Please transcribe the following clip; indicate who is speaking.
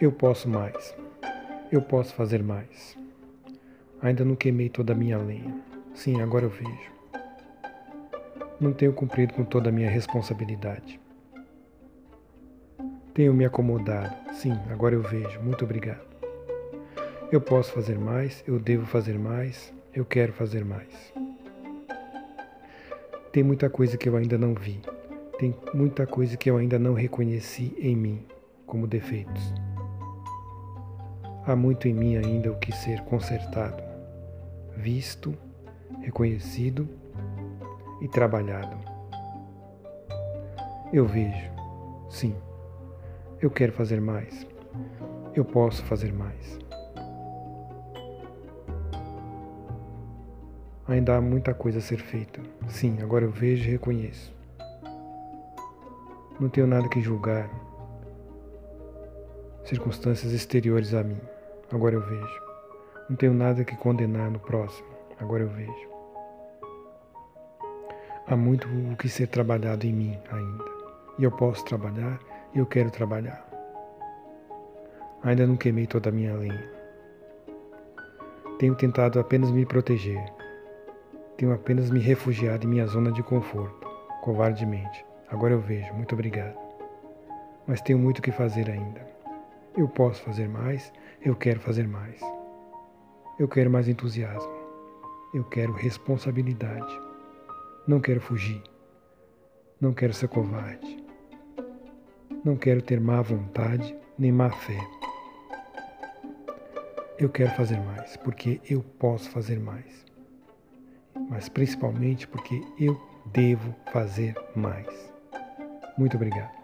Speaker 1: Eu posso mais. Eu posso fazer mais. Ainda não queimei toda a minha lenha. Sim, agora eu vejo. Não tenho cumprido com toda a minha responsabilidade. Tenho me acomodado. Sim, agora eu vejo. Muito obrigado. Eu posso fazer mais, eu devo fazer mais, eu quero fazer mais. Tem muita coisa que eu ainda não vi. Tem muita coisa que eu ainda não reconheci em mim como defeitos. Há muito em mim ainda o que ser consertado, visto, reconhecido e trabalhado. Eu vejo, sim, eu quero fazer mais, eu posso fazer mais. Ainda há muita coisa a ser feita. Sim, agora eu vejo e reconheço. Não tenho nada que julgar. Circunstâncias exteriores a mim. Agora eu vejo. Não tenho nada que condenar no próximo. Agora eu vejo. Há muito o que ser trabalhado em mim ainda. E eu posso trabalhar e eu quero trabalhar. Ainda não queimei toda a minha lenha. Tenho tentado apenas me proteger tenho apenas me refugiado em minha zona de conforto, covardemente. Agora eu vejo, muito obrigado. Mas tenho muito que fazer ainda. Eu posso fazer mais, eu quero fazer mais. Eu quero mais entusiasmo. Eu quero responsabilidade. Não quero fugir. Não quero ser covarde. Não quero ter má vontade nem má fé. Eu quero fazer mais, porque eu posso fazer mais mas principalmente porque eu devo fazer mais. Muito obrigado.